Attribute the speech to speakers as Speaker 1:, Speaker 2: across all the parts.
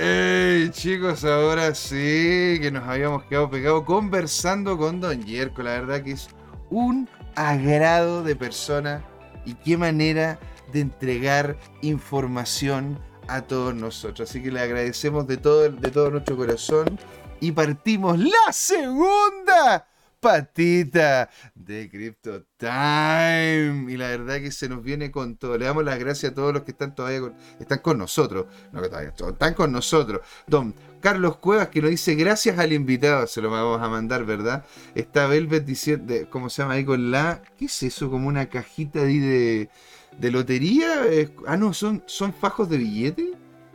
Speaker 1: Hey, chicos, ahora sí que nos habíamos quedado pegados conversando con Don Yerko. La verdad que es un agrado de persona y qué manera de entregar información a todos nosotros. Así que le agradecemos de todo, de todo nuestro corazón y partimos la segunda patita de Crypto Time. Y la verdad que se nos viene con todo. Le damos las gracias a todos los que están todavía con, están con nosotros. No que todavía están con nosotros. Don Carlos Cuevas que nos dice gracias al invitado. Se lo vamos a mandar, ¿verdad? Está Velvet diciendo, ¿cómo se llama ahí con la? ¿Qué es eso? Como una cajita de, de lotería. Ah, no, son, son fajos de billetes.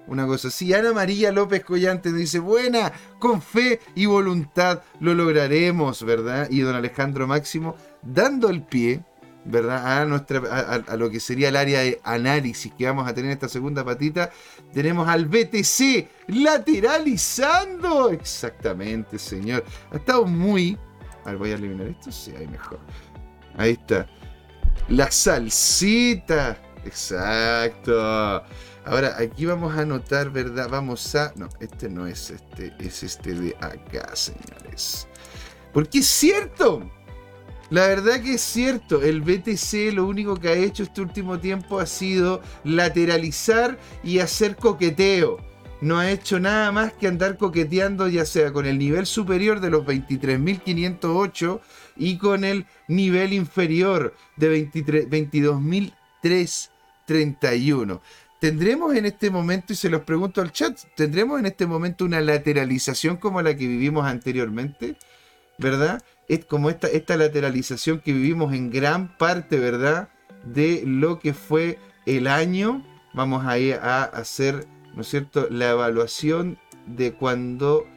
Speaker 1: Una cosa así. Ana María López Collante dice, buena, con fe y voluntad lo lograremos, ¿verdad? Y don Alejandro Máximo dando el pie, ¿verdad? A, nuestra, a, lo que sería el área de análisis que vamos a tener en esta segunda patita. Tenemos al BTC lateralizando. Exactamente, señor. Ha estado muy... A ver, voy a eliminar esto. Sí, ahí mejor. Ahí está. La salsita. Exacto. Ahora, aquí vamos a anotar, ¿verdad? Vamos a... No, este no es este, es este de acá, señores. Porque es cierto. La verdad que es cierto. El BTC lo único que ha hecho este último tiempo ha sido lateralizar y hacer coqueteo. No ha hecho nada más que andar coqueteando ya sea con el nivel superior de los 23.508 y con el nivel inferior de 22.331. ¿Tendremos en este momento, y se los pregunto al chat, ¿tendremos en este momento una lateralización como la que vivimos anteriormente? ¿Verdad? Es como esta, esta lateralización que vivimos en gran parte, ¿verdad? De lo que fue el año. Vamos a a hacer, ¿no es cierto?, la evaluación de cuando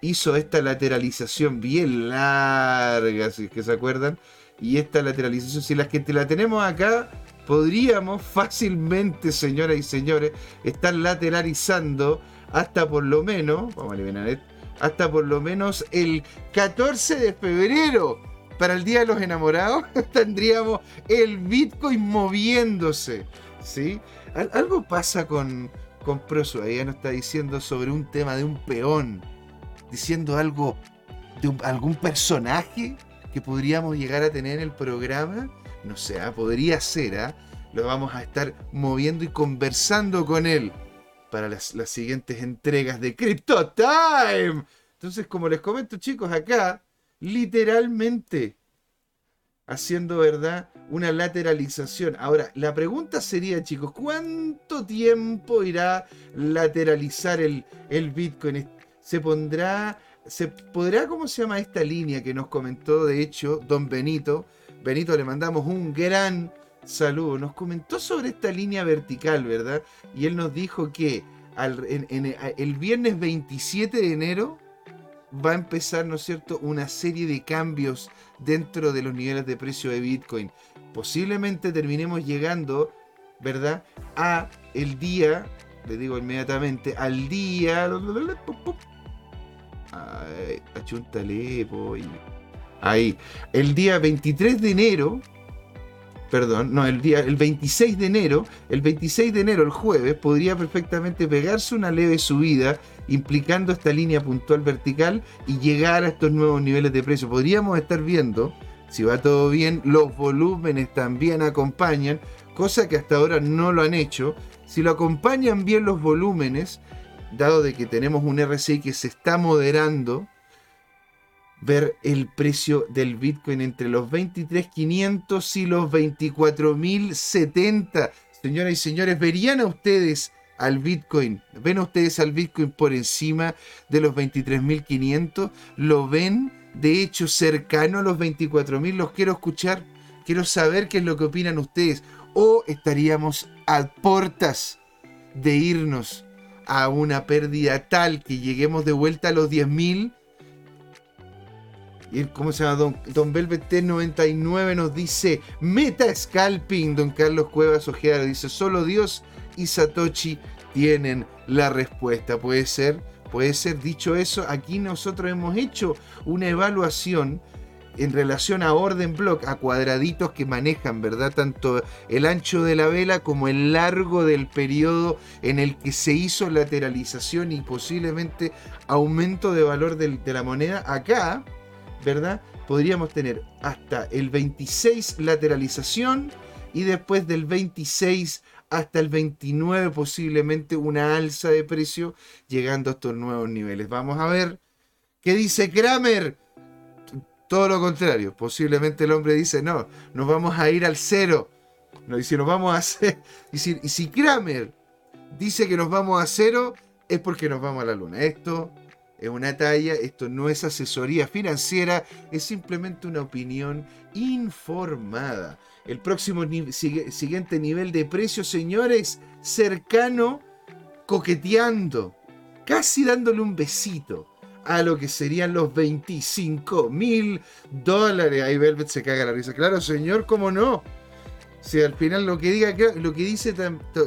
Speaker 1: hizo esta lateralización bien larga, si es que se acuerdan. Y esta lateralización, si las que la tenemos acá, podríamos fácilmente, señoras y señores, estar lateralizando hasta por lo menos, vamos a eliminar hasta por lo menos el 14 de febrero. Para el Día de los Enamorados tendríamos el Bitcoin moviéndose. ¿sí? algo pasa con, con Prosu. Ella nos está diciendo sobre un tema de un peón. Diciendo algo de algún personaje que podríamos llegar a tener en el programa no sé, ¿ah? podría ser, ¿ah? lo vamos a estar moviendo y conversando con él para las, siguientes entregas de Crypto Time. Entonces, como les comento, chicos, acá, literalmente haciendo, ¿verdad? Una lateralización. Ahora, la pregunta sería, chicos, ¿cuánto tiempo irá lateralizar el, el Bitcoin? ¿Se pondrá, se podrá, cómo se llama esta línea que nos comentó, de hecho, don Benito? Benito, le mandamos un gran saludo. Nos comentó sobre esta línea vertical, ¿verdad? Y él nos dijo que el viernes 27 de enero va a empezar, ¿no es cierto?, una serie de cambios dentro de los niveles de precio de Bitcoin. Posiblemente terminemos llegando, ¿verdad?, a el día, le digo inmediatamente, al día... Ay, achuntale, Ahí. El día 23 de enero, perdón, no, el día el 26 de enero, el 26 de enero, el jueves, podría perfectamente pegarse una leve subida implicando esta línea puntual vertical y llegar a estos nuevos niveles de precio. Podríamos estar viendo, si va todo bien, los volúmenes también acompañan, cosa que hasta ahora no lo han hecho. Si lo acompañan bien los volúmenes, dado de que tenemos un RSI que se está moderando, ver el precio del Bitcoin entre los 23.500 y los 24.070. Señoras y señores, ¿verían a ustedes al Bitcoin? ¿Ven a ustedes al Bitcoin por encima de los 23.500? ¿Lo ven de hecho cercano a los 24.000? Los quiero escuchar. Quiero saber qué es lo que opinan ustedes. ¿O estaríamos a portas de irnos a una pérdida tal que lleguemos de vuelta a los 10.000? ¿Cómo se llama? Don, Don Velvet T99 nos dice Meta Scalping. Don Carlos Cuevas Ojeda dice Solo Dios y Satoshi tienen la respuesta. Puede ser, puede ser. Dicho eso, aquí nosotros hemos hecho una evaluación en relación a orden block, a cuadraditos que manejan, ¿verdad? Tanto el ancho de la vela como el largo del periodo en el que se hizo lateralización y posiblemente aumento de valor de la moneda. Acá, ¿verdad? Podríamos tener hasta el 26 lateralización y después del 26 hasta el 29 posiblemente una alza de precio llegando a estos nuevos niveles. Vamos a ver qué dice Kramer todo lo contrario, posiblemente el hombre dice, no, nos vamos a ir al cero. Y si nos vamos a y si, y si Kramer dice que nos vamos a cero, es porque nos vamos a la luna. Esto es una talla, esto no es asesoría financiera, es simplemente una opinión informada. El próximo siguiente nivel de precio, señores, cercano, coqueteando, casi dándole un besito a lo que serían los 25 mil dólares. Ahí Velvet se caga la risa. Claro, señor, ¿cómo no? Si al final lo que diga lo que dice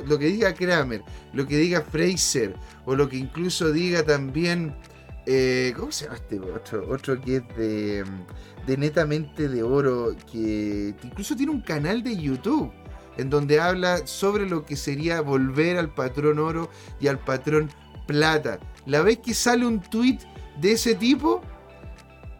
Speaker 1: lo que diga Kramer, lo que diga Fraser, o lo que incluso diga también. Eh, ¿Cómo se llama este otro? Otro que es de, netamente de oro, que incluso tiene un canal de YouTube en donde habla sobre lo que sería volver al patrón oro y al patrón plata. La vez que sale un tweet de ese tipo.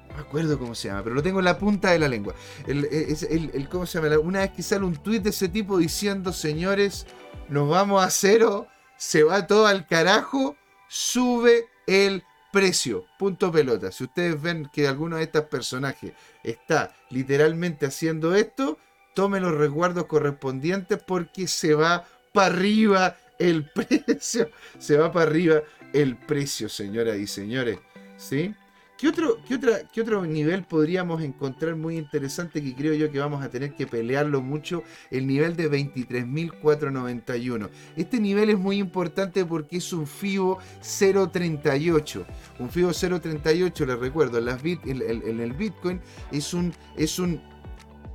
Speaker 1: No me acuerdo cómo se llama, pero lo tengo en la punta de la lengua. El, ¿Cómo se llama? Una vez que sale un tweet de ese tipo diciendo, señores, nos vamos a cero, se va todo al carajo, sube el precio. Punto pelota. Si ustedes ven que alguno de estos personajes está literalmente haciendo esto, tomen los resguardos correspondientes porque se va para arriba el precio. Se va para arriba el precio, señoras y señores. ¿sí? ¿Qué otro, qué, otra, ¿Qué otro nivel podríamos encontrar muy interesante que creo yo que vamos a tener que pelearlo mucho? El nivel de 23.491. Este nivel es muy importante porque es un FIBO 0.38. Un FIBO 0.38, les recuerdo, en, las bit, en, el Bitcoin es un, es un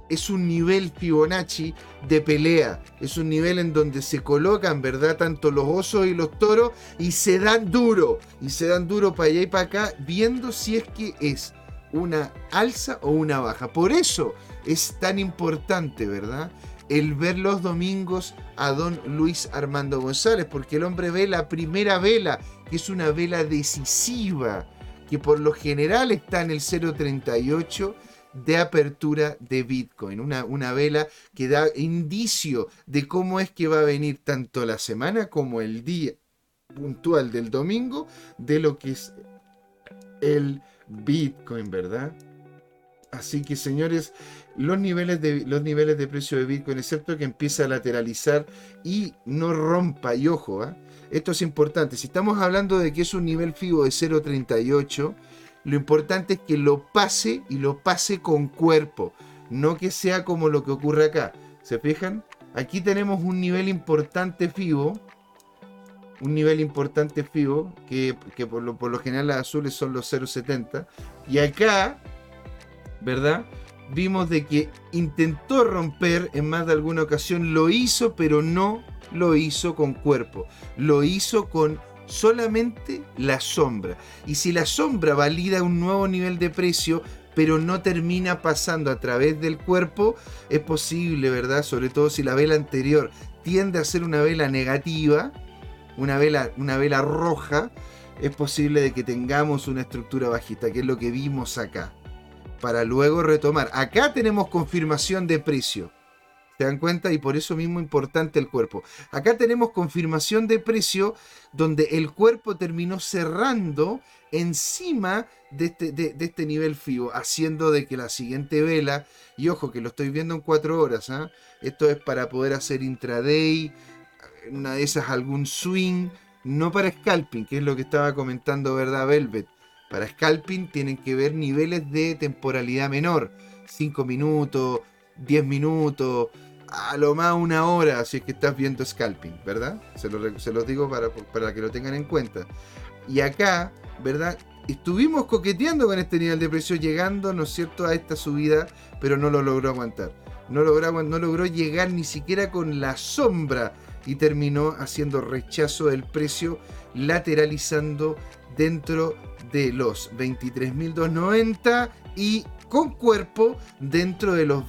Speaker 1: es un nivel Fibonacci de pelea. Es un nivel en donde se colocan, ¿verdad? Tanto los osos y los toros y se dan duro. Y se dan duro para allá y para acá, viendo si es que es una alza o una baja. Por eso es tan importante, ¿verdad? El ver los domingos a don Luis Armando González, porque el hombre ve la primera vela, que es una vela decisiva, que por lo general está en el 038 de apertura de Bitcoin, una, una, vela que da indicio de cómo es que va a venir tanto la semana como el día puntual del domingo de lo que es el Bitcoin, ¿verdad? Así que señores, los niveles de, los niveles de precio de Bitcoin, excepto que empieza a lateralizar y no rompa, y ojo, ¿ah? esto es importante, si estamos hablando de que es un nivel FIBO de 0.38, lo importante es que lo pase y lo pase con cuerpo, no que sea como lo que ocurre acá. ¿Se fijan? Aquí tenemos un nivel importante FIBO, un nivel importante FIBO, que, por, lo, por, lo, general las azules son los 0.70. Y acá, ¿verdad? Vimos de que intentó romper en más de alguna ocasión, lo hizo, pero no lo hizo con cuerpo, lo hizo con solamente la sombra. Y si la sombra valida un nuevo nivel de precio, pero no termina pasando a través del cuerpo, es posible, ¿verdad? Sobre todo si la vela anterior tiende a ser una vela negativa, una vela, una vela roja, es posible de que tengamos una estructura bajista, que es lo que vimos acá. Para luego retomar. Acá tenemos confirmación de precio. ¿Se dan cuenta? Y por eso mismo importante el cuerpo. Acá tenemos confirmación de precio donde el cuerpo terminó cerrando encima de este, de, este nivel FIBO, haciendo de que la siguiente vela, y ojo que lo estoy viendo en cuatro horas, ¿ah? esto es para poder hacer intraday, una de esas algún swing, no para scalping, que es lo que estaba comentando, ¿verdad, Velvet? Para scalping tienen que ver niveles de temporalidad menor, 5 minutos, 10 minutos, a lo más una hora, si es que estás viendo scalping, ¿verdad? Se, los digo para, para que lo tengan en cuenta. Y acá, ¿verdad? Estuvimos coqueteando con este nivel de precio, llegando, ¿no es cierto?, a esta subida, pero no lo logró aguantar. No logró, no logró llegar ni siquiera con la sombra y terminó haciendo rechazo del precio, lateralizando dentro de los 23.290 y con cuerpo dentro de los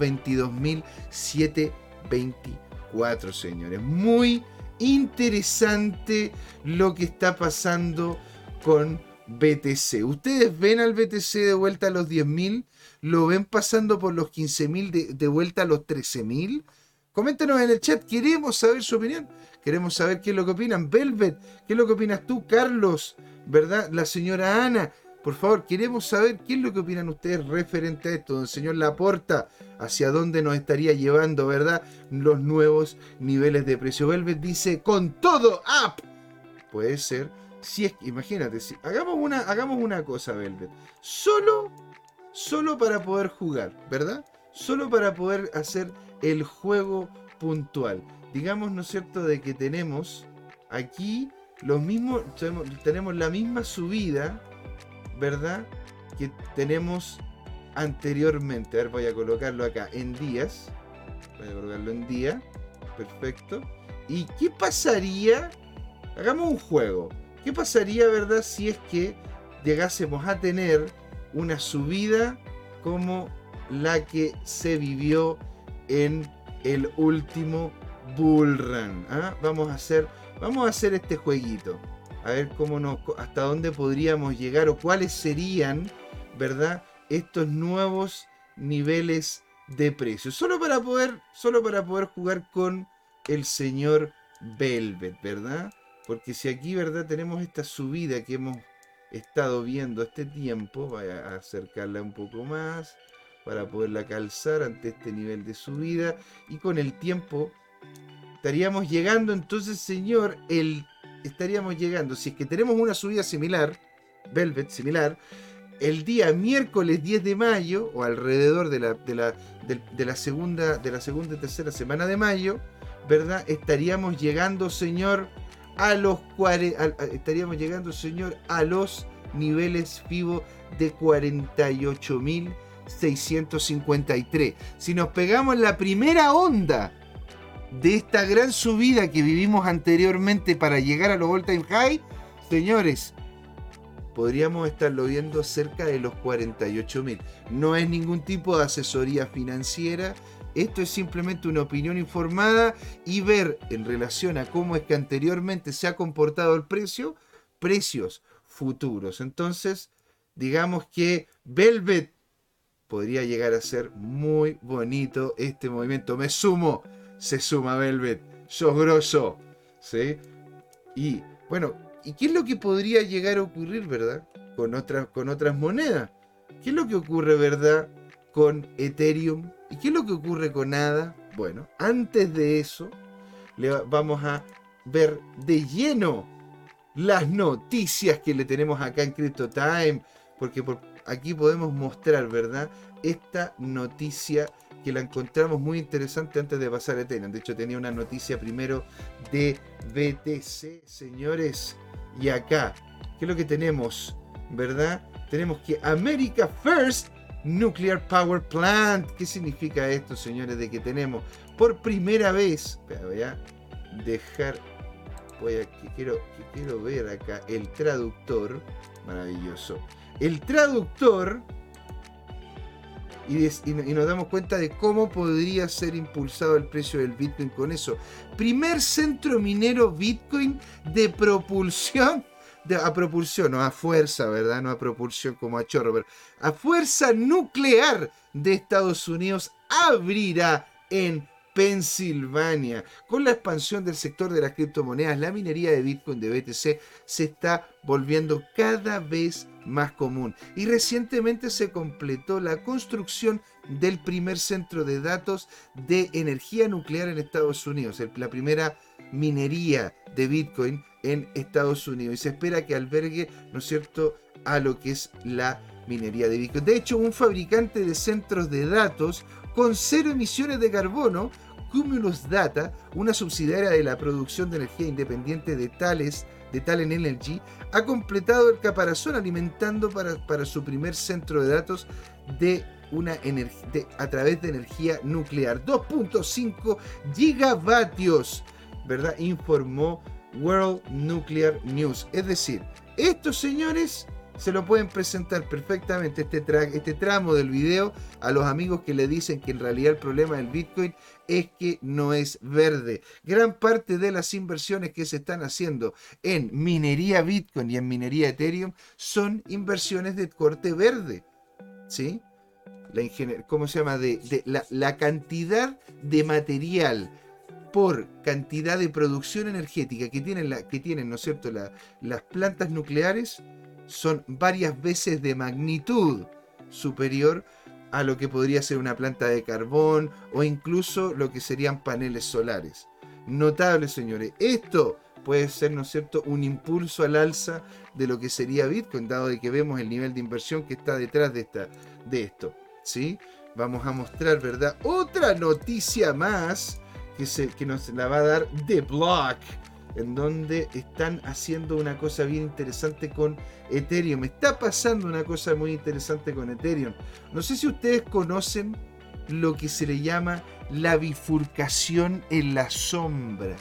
Speaker 1: 22.724, señores. Muy interesante lo que está pasando con BTC. ¿Ustedes ven al BTC de vuelta a los 10.000? ¿Lo ven pasando por los 15.000 de, de vuelta a los 13.000? Coméntenos en el chat, queremos saber su opinión. Queremos saber qué es lo que opinan. Velvet, ¿qué es lo que opinas tú? Carlos, ¿verdad? La señora Ana. Por favor, queremos saber qué es lo que opinan ustedes referente a esto. Don señor Laporta, hacia dónde nos estaría llevando, ¿verdad? Los nuevos niveles de precio. Velvet dice, con todo up. Puede ser. Si es imagínate, si, hagamos, una, hagamos una cosa, Velvet. Solo, solo para poder jugar, ¿verdad? Solo para poder hacer el juego puntual. Digamos, ¿no es cierto?, de que tenemos aquí los mismos, tenemos la misma subida ¿verdad? Que tenemos anteriormente. A ver, voy a colocarlo acá en días. Voy a colocarlo en día. Perfecto. ¿Y qué pasaría? Hagamos un juego. ¿Qué pasaría, verdad, si es que llegásemos a tener una subida como la que se vivió en el último Bull Run? ¿ah? Vamos a hacer, vamos a hacer este jueguito a ver cómo nos, hasta dónde podríamos llegar o cuáles serían, ¿verdad? Estos nuevos niveles de precios. Solo para poder, solo para poder jugar con el señor Velvet, ¿verdad? Porque si aquí, ¿verdad? Tenemos esta subida que hemos estado viendo este tiempo, voy a acercarla un poco más para poderla calzar ante este nivel de subida y con el tiempo estaríamos llegando entonces, señor, el estaríamos llegando, si es que tenemos una subida similar, Velvet similar, el día miércoles 10 de mayo, o alrededor de la, de la, de, la segunda, de la segunda y tercera semana de mayo, ¿verdad? Estaríamos llegando, señor, a los estaríamos llegando, señor, a los niveles FIBO de 48.653. Si nos pegamos la primera onda de esta gran subida que vivimos anteriormente para llegar a los all time high, señores, podríamos estarlo viendo cerca de los 48 mil. No es ningún tipo de asesoría financiera. Esto es simplemente una opinión informada y ver en relación a cómo es que anteriormente se ha comportado el precio, precios futuros. Entonces, digamos que Velvet podría llegar a ser muy bonito este movimiento. Me sumo se suma Velvet. Sos grosso. ¿Sí? Y bueno, ¿y qué es lo que podría llegar a ocurrir, verdad? Con otras, con otras monedas. ¿Qué es lo que ocurre, verdad? Con Ethereum. ¿Y qué es lo que ocurre con ADA? Bueno, antes de eso, le vamos a ver de lleno las noticias que le tenemos acá en Crypto Time. Porque por aquí podemos mostrar, ¿verdad? Esta noticia que la encontramos muy interesante antes de pasar a Ethereum. De hecho, tenía una noticia primero de BTC, señores. Y acá, ¿qué es lo que tenemos? ¿Verdad? Tenemos que America First Nuclear Power Plant. ¿Qué significa esto, señores? De que tenemos por primera vez, voy a dejar, voy a, quiero, quiero ver acá el traductor, maravilloso. El traductor y, nos damos cuenta de cómo podría ser impulsado el precio del Bitcoin con eso. Primer centro minero Bitcoin de propulsión. De, a propulsión, no a fuerza, ¿verdad? No a propulsión como a chorro, pero a fuerza nuclear de Estados Unidos abrirá en Pensilvania. Con la expansión del sector de las criptomonedas, la minería de Bitcoin de BTC se está volviendo cada vez más común. Y recientemente se completó la construcción del primer centro de datos de energía nuclear en Estados Unidos, la primera minería de Bitcoin en Estados Unidos. Y se espera que albergue, ¿no es cierto?, a lo que es la minería de Bitcoin. De hecho, un fabricante de centros de datos con cero emisiones de carbono Cumulus Data, una subsidiaria de la producción de energía independiente de Tales, de Talen Energy, ha completado el caparazón alimentando para, su primer centro de datos de una a través de energía nuclear. 2.5 gigavatios, ¿verdad? Informó World Nuclear News. Es decir, estos señores se lo pueden presentar perfectamente este, este tramo del video a los amigos que le dicen que en realidad el problema del Bitcoin es que no es verde. Gran parte de las inversiones que se están haciendo en minería Bitcoin y en minería Ethereum son inversiones de corte verde. ¿Sí? La ¿Cómo se llama? De, la, cantidad de material por cantidad de producción energética que tienen, la, que tienen ¿no es cierto?, las plantas nucleares son varias veces de magnitud superior a lo que podría ser una planta de carbón o incluso lo que serían paneles solares. Notable, señores. Esto puede ser, ¿no es cierto?, un impulso al alza de lo que sería Bitcoin, dado de que vemos el nivel de inversión que está detrás de, esta, de esto. ¿Sí? Vamos a mostrar, ¿verdad? Otra noticia más que, se, que nos la va a dar The Block en donde están haciendo una cosa bien interesante con Ethereum. Está pasando una cosa muy interesante con Ethereum. No sé si ustedes conocen lo que se le llama la bifurcación en la sombra.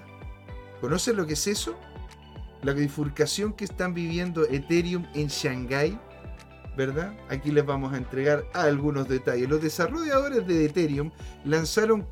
Speaker 1: ¿Conocen lo que es eso? La bifurcación que están viviendo Ethereum en Shanghai. ¿verdad? Aquí les vamos a entregar algunos detalles. Los desarrolladores de Ethereum lanzaron,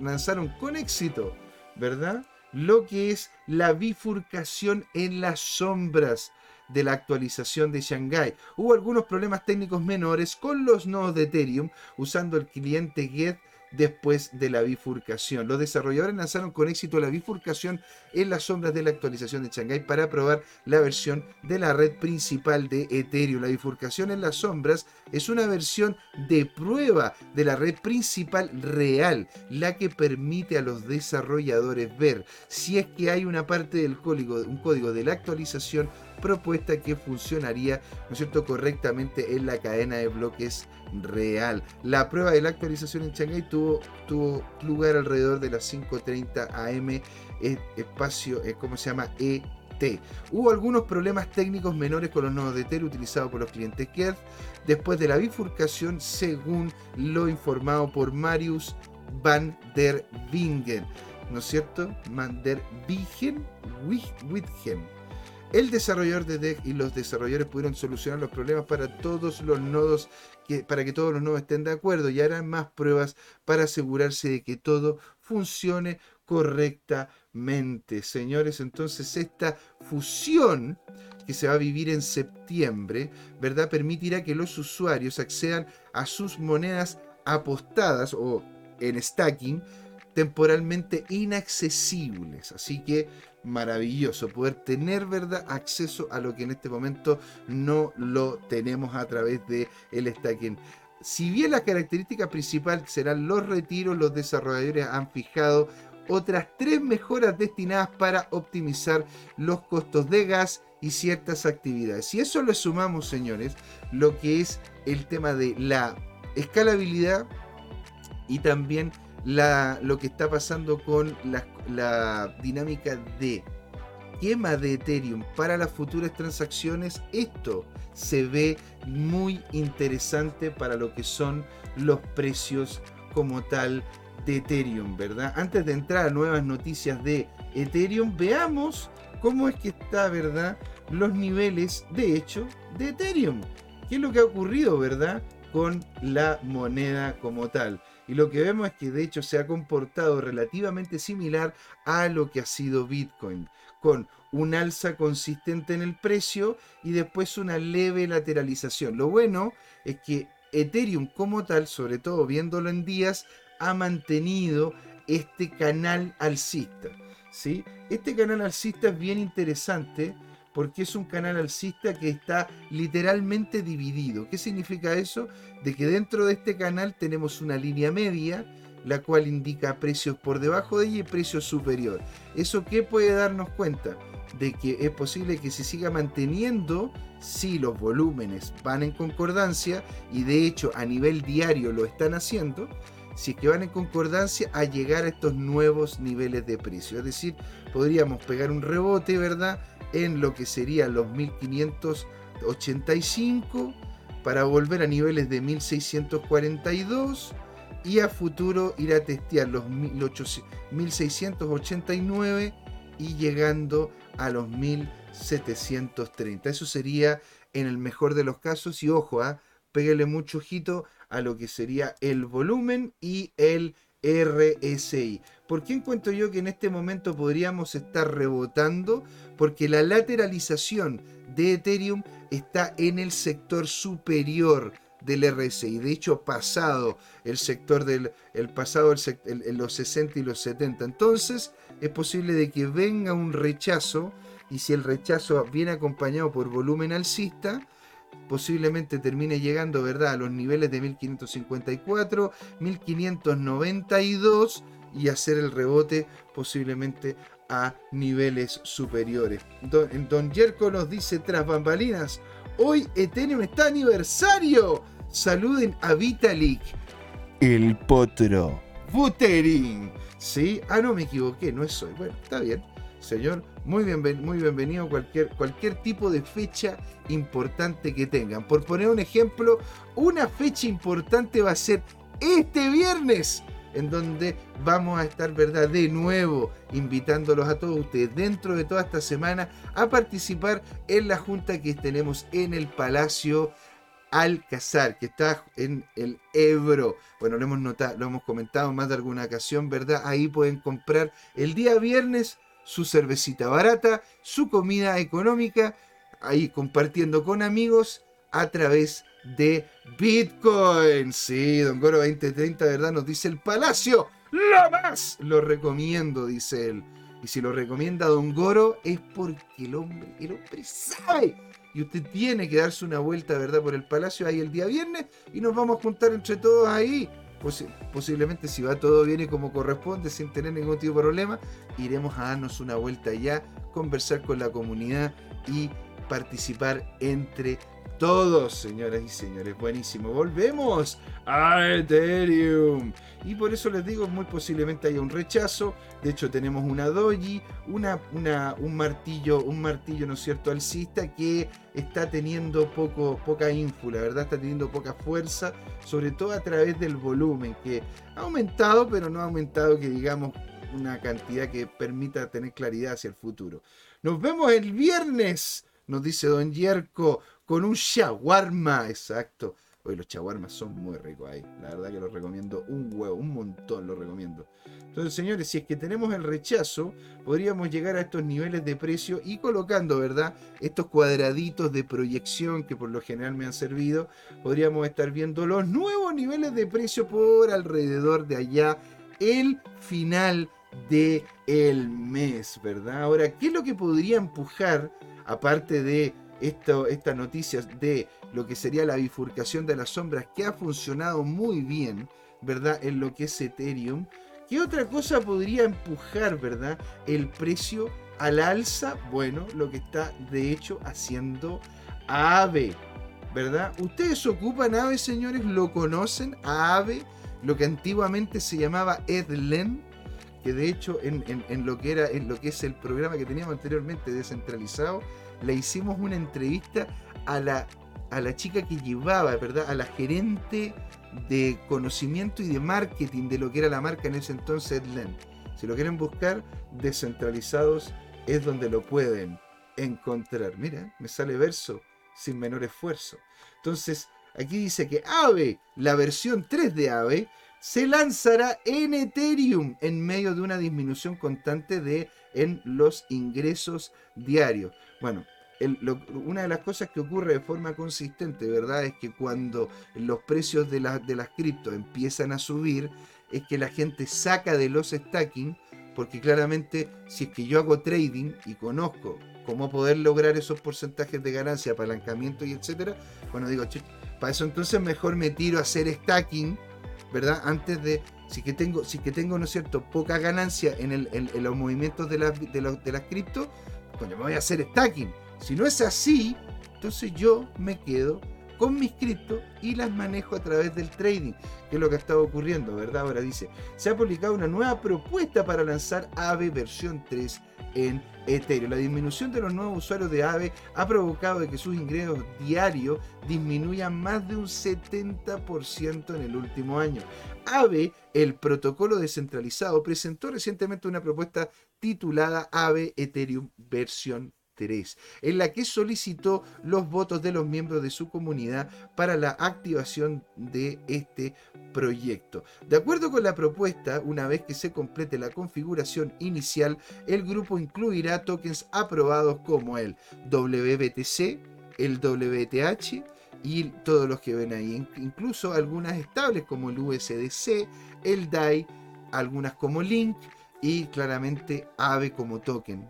Speaker 1: lanzaron con éxito, ¿verdad? Lo que es la bifurcación en las sombras de la actualización de Shanghai. Hubo algunos problemas técnicos menores con los nodos de Ethereum usando el cliente Get después de la bifurcación. Los desarrolladores lanzaron con éxito la bifurcación en las sombras de la actualización de Shanghai para probar la versión de la red principal de Ethereum. La bifurcación en las sombras es una versión de prueba de la red principal real, la que permite a los desarrolladores ver si es que hay una parte del código, un código de la actualización propuesta que funcionaría ¿no es cierto? correctamente en la cadena de bloques real. La prueba de la actualización en Shanghai tuvo, lugar alrededor de las 5.30 am, eh, espacio, eh, ¿cómo se llama? ET. Hubo algunos problemas técnicos menores con los nodos de Ethereum utilizados por los clientes Kert después de la bifurcación, según lo informado por Marius van der Wingen. ¿No es cierto? Van der Wingen. El desarrollador de DEC y los desarrolladores pudieron solucionar los problemas para todos los nodos, que, para que todos los nodos estén de acuerdo y harán más pruebas para asegurarse de que todo funcione correctamente. Señores, entonces esta fusión que se va a vivir en septiembre, ¿verdad? Permitirá que los usuarios accedan a sus monedas apostadas o en stacking temporalmente inaccesibles. Así que maravilloso poder tener verdad acceso a lo que en este momento no lo tenemos a través de el stacking. Si bien la característica principal serán los retiros, los desarrolladores han fijado otras tres mejoras destinadas para optimizar los costos de gas y ciertas actividades. Si eso le sumamos, señores, lo que es el tema de la escalabilidad y también lo que está pasando con la, dinámica de quema de Ethereum para las futuras transacciones, esto se ve muy interesante para lo que son los precios como tal de Ethereum, ¿verdad? Antes de entrar a nuevas noticias de Ethereum, veamos cómo es que está, ¿verdad? Los niveles, de hecho, de Ethereum. ¿Qué es lo que ha ocurrido, ¿verdad? Con la moneda como tal. Y lo que vemos es que de hecho se ha comportado relativamente similar a lo que ha sido Bitcoin, con un alza consistente en el precio y después una leve lateralización. Lo bueno es que Ethereum como tal, sobre todo viéndolo en días, ha mantenido este canal alcista. ¿sí? Este canal alcista es bien interesante porque es un canal alcista que está literalmente dividido. ¿Qué significa eso? De que dentro de este canal tenemos una línea media, la cual indica precios por debajo de ella y precios superior. ¿Eso qué puede darnos cuenta? De que es posible que se siga manteniendo si los volúmenes van en concordancia y de hecho a nivel diario lo están haciendo, si es que van en concordancia a llegar a estos nuevos niveles de precio. Es decir, podríamos pegar un rebote, ¿verdad? En lo que serían los 1585 para volver a niveles de 1642 y a futuro ir a testear los 1689 y llegando a los 1730. Eso sería en el mejor de los casos y ojo, ¿ah? pégale mucho ojito a lo que sería el volumen y el RSI. ¿Por qué encuentro yo que en este momento podríamos estar rebotando? Porque la lateralización de Ethereum está en el sector superior del RSI. De hecho, pasado el sector del el pasado el, los 60 y los 70. Entonces, es posible de que venga un rechazo y si el rechazo viene acompañado por volumen alcista, posiblemente termine llegando, ¿verdad?, a los niveles de 1554, 1592 y hacer el rebote posiblemente a niveles superiores. Don, Don Yerko nos dice tras bambalinas, hoy Ethereum está aniversario. Saluden a Vitalik, el potro. Buterin. ¿Sí? Ah, no me equivoqué, no es hoy. Bueno, está bien. Señor, muy, muy bienvenido cualquier, cualquier tipo de fecha importante que tengan. Por poner un ejemplo, una fecha importante va a ser este viernes, en donde vamos a estar, ¿verdad? De nuevo invitándolos a todos ustedes dentro de toda esta semana a participar en la junta que tenemos en el Palacio Alcazar, que está en el Ebro. Bueno, lo hemos notado, lo hemos comentado más de alguna ocasión, ¿verdad? Ahí pueden comprar el día viernes su cervecita barata, su comida económica, ahí compartiendo con amigos a través de Bitcoin. Sí, Don Goro 2030, ¿verdad? Nos dice el Palacio. ¡Lo más! Lo recomiendo, dice él. Y si lo recomienda Don Goro es porque el hombre, el hombre sabe. Y usted tiene que darse una vuelta, ¿verdad? Por el Palacio ahí el día viernes y nos vamos a juntar entre todos ahí posiblemente si va todo bien y como corresponde, sin tener ningún tipo de problema, iremos a darnos una vuelta allá, conversar con la comunidad y participar entre todos, señoras y señores. Buenísimo. Volvemos a Ethereum. Y por eso les digo, muy posiblemente haya un rechazo. De hecho, tenemos una doji, una, una, un martillo, un martillo, ¿no es cierto?, alcista que está teniendo poco, poca ínfula, ¿verdad? Está teniendo poca fuerza, sobre todo a través del volumen, que ha aumentado, pero no ha aumentado que digamos una cantidad que permita tener claridad hacia el futuro. Nos vemos el viernes, nos dice Don Yerko con un shawarma, exacto. Hoy los shawarmas son muy ricos ahí. La verdad que los recomiendo un huevo, un montón los recomiendo. Entonces, señores, si es que tenemos el rechazo, podríamos llegar a estos niveles de precio y colocando, ¿verdad? Estos cuadraditos de proyección que por lo general me han servido, podríamos estar viendo los nuevos niveles de precio por alrededor de allá el final de mes, ¿verdad? Ahora, ¿qué es lo que podría empujar aparte de esto, estas noticias de lo que sería la bifurcación de las sombras, que ha funcionado muy bien, ¿verdad? En lo que es Ethereum. ¿Qué otra cosa podría empujar, ¿verdad? El precio al alza. Bueno, lo que está de hecho haciendo AVE, ¿verdad? Ustedes ocupan AVE, señores, lo conocen, AVE, lo que antiguamente se llamaba EdLen, que de hecho en, en, lo que era en lo que es el programa que teníamos anteriormente descentralizado le hicimos una entrevista a la, a la chica que llevaba, ¿verdad? A la gerente de conocimiento y de marketing de lo que era la marca en ese entonces Edlen. Si lo quieren buscar, descentralizados es donde lo pueden encontrar. Mira, me sale verso sin menor esfuerzo. Entonces, aquí dice que AVE, la versión 3 de AVE, se lanzará en Ethereum en medio de una disminución constante de en los ingresos diarios. Bueno, una de las cosas que ocurre de forma consistente, ¿verdad? Es que cuando los precios de, de las cripto empiezan a subir, es que la gente saca de los stacking, porque claramente si es que yo hago trading y conozco cómo poder lograr esos porcentajes de ganancia, apalancamiento y etcétera, bueno, digo, para eso entonces mejor me tiro a hacer stacking, ¿verdad? Antes de, si que tengo, si que tengo, ¿no es cierto?, poca ganancia en, el, en, los movimientos de, las de, las cripto, coño, me voy a hacer stacking. Si no es así, entonces yo me quedo con mis cripto y las manejo a través del trading, que es lo que ha estado ocurriendo, ¿verdad? Ahora dice, se ha publicado una nueva propuesta para lanzar AVE versión 3 en Ethereum. La disminución de los nuevos usuarios de AVE ha provocado que sus ingresos diarios disminuyan más de un 70% en el último año. AVE, el protocolo descentralizado, presentó recientemente una propuesta titulada AVE Ethereum versión en la que solicitó los votos de los miembros de su comunidad para la activación de este proyecto. De acuerdo con la propuesta, una vez que se complete la configuración inicial, el grupo incluirá tokens aprobados como el WBTC, el WTH, y todos los que ven ahí, incluso algunas estables como el USDC, el DAI, algunas como Link y claramente AVE como token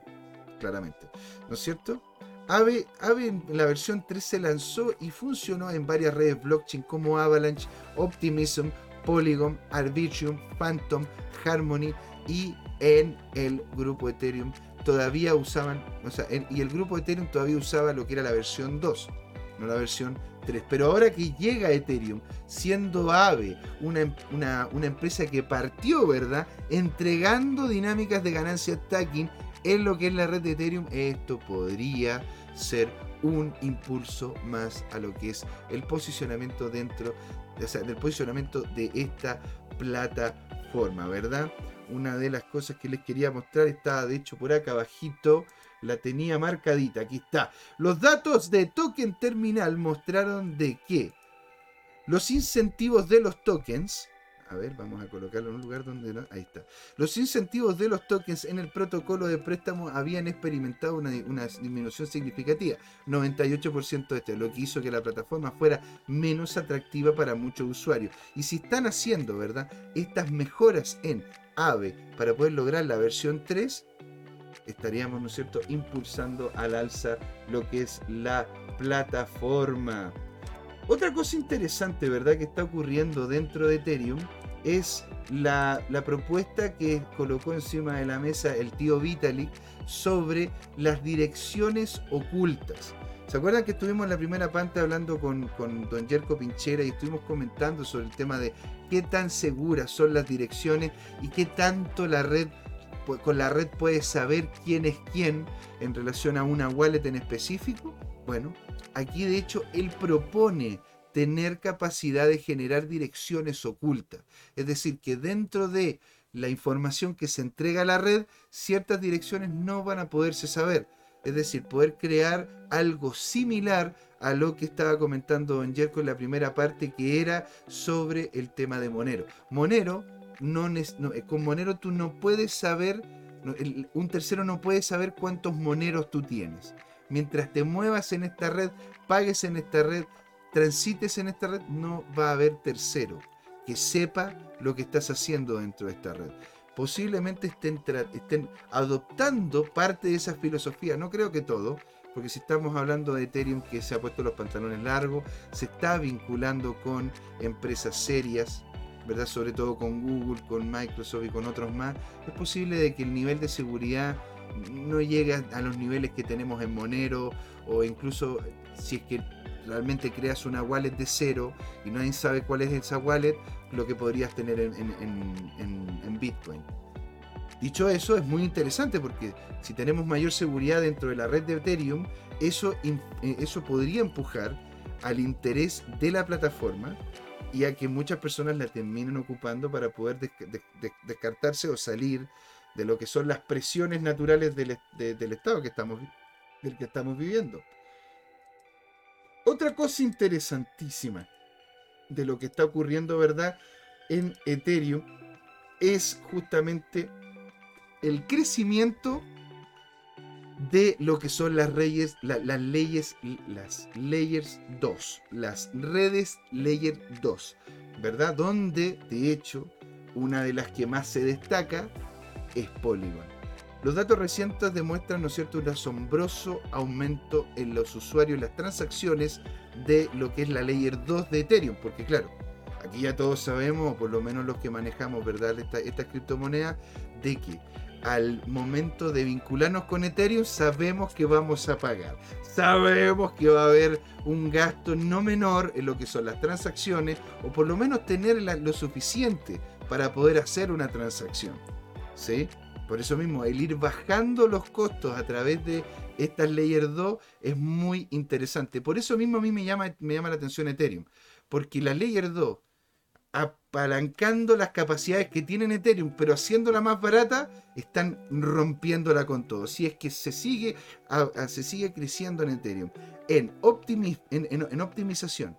Speaker 1: claramente. ¿No es cierto? Ave, en la versión 3 se lanzó y funcionó en varias redes blockchain como Avalanche, Optimism, Polygon, Arbitrium, Phantom, Harmony y en el grupo Ethereum todavía usaban, o sea, y el grupo Ethereum todavía usaba lo que era la versión 2, no la versión 3. Pero ahora que llega Ethereum, siendo AVE una, una, una empresa que partió, ¿verdad? Entregando dinámicas de ganancia stacking en lo que es la red de Ethereum, esto podría ser un impulso más a lo que es el posicionamiento dentro, o sea, del posicionamiento de esta plataforma, ¿verdad? Una de las cosas que les quería mostrar estaba de hecho por acá abajito, la tenía marcadita, aquí está. Los datos de token terminal mostraron de que los incentivos de los tokens a ver, vamos a colocarlo en un lugar donde no. Ahí está. Los incentivos de los tokens en el protocolo de préstamo habían experimentado una, disminución significativa, 98% de este, lo que hizo que la plataforma fuera menos atractiva para muchos usuarios. Y si están haciendo, ¿verdad? Estas mejoras en AVE para poder lograr la versión 3, estaríamos, ¿no es cierto?, impulsando al alza lo que es la plataforma. Otra cosa interesante, ¿verdad?, que está ocurriendo dentro de Ethereum es la, propuesta que colocó encima de la mesa el tío Vitalik sobre las direcciones ocultas. ¿Se acuerdan que estuvimos en la primera parte hablando con, con don Jerko Pinchera y estuvimos comentando sobre el tema de qué tan seguras son las direcciones y qué tanto la red con la red puede saber quién es quién en relación a una wallet en específico? Bueno, aquí de hecho él propone tener capacidad de generar direcciones ocultas. Es decir, que dentro de la información que se entrega a la red, ciertas direcciones no van a poderse saber. Es decir, poder crear algo similar a lo que estaba comentando Don Jerko en la primera parte, que era sobre el tema de Monero. Monero, no, eh, con Monero tú no puedes saber, un tercero no puede saber cuántos moneros tú tienes. Mientras te muevas en esta red, pagues en esta red, transites en esta red, no va a haber tercero que sepa lo que estás haciendo dentro de esta red. Posiblemente estén, estén adoptando parte de esa filosofía, no creo que todo, porque si estamos hablando de Ethereum que se ha puesto los pantalones largos, se está vinculando con empresas serias, ¿verdad? Sobre todo con Google, con Microsoft y con otros más, es posible de que el nivel de seguridad no llegue a los niveles que tenemos en Monero o incluso si es que realmente creas una wallet de cero y nadie sabe cuál es esa wallet, lo que podrías tener en, Bitcoin. Dicho eso, es muy interesante porque si tenemos mayor seguridad dentro de la red de Ethereum, eso, eh, eso podría empujar al interés de la plataforma y a que muchas personas la terminen ocupando para poder descartarse o salir de lo que son las presiones naturales del, del estado que estamos, del que estamos viviendo. Otra cosa interesantísima de lo que está ocurriendo, ¿verdad? En Ethereum es justamente el crecimiento de lo que son las, reyes, las leyes, las layers 2, las redes layer 2, ¿verdad? Donde, de hecho, una de las que más se destaca es Polygon. Los datos recientes demuestran, ¿no es cierto?, un asombroso aumento en los usuarios, las transacciones de lo que es la Layer 2 de Ethereum, porque claro, aquí ya todos sabemos, o por lo menos los que manejamos, ¿verdad?, esta, esta criptomoneda, de que al momento de vincularnos con Ethereum sabemos que vamos a pagar. Sabemos que va a haber un gasto no menor en lo que son las transacciones o por lo menos tener lo suficiente para poder hacer una transacción. ¿Sí? Por eso mismo, el ir bajando los costos a través de estas Layer 2 es muy interesante. Por eso mismo a mí me llama, la atención Ethereum. Porque la Layer 2, apalancando las capacidades que tiene Ethereum, pero haciéndola más barata, están rompiéndola con todo. Si es que se sigue, creciendo en Ethereum, en optimización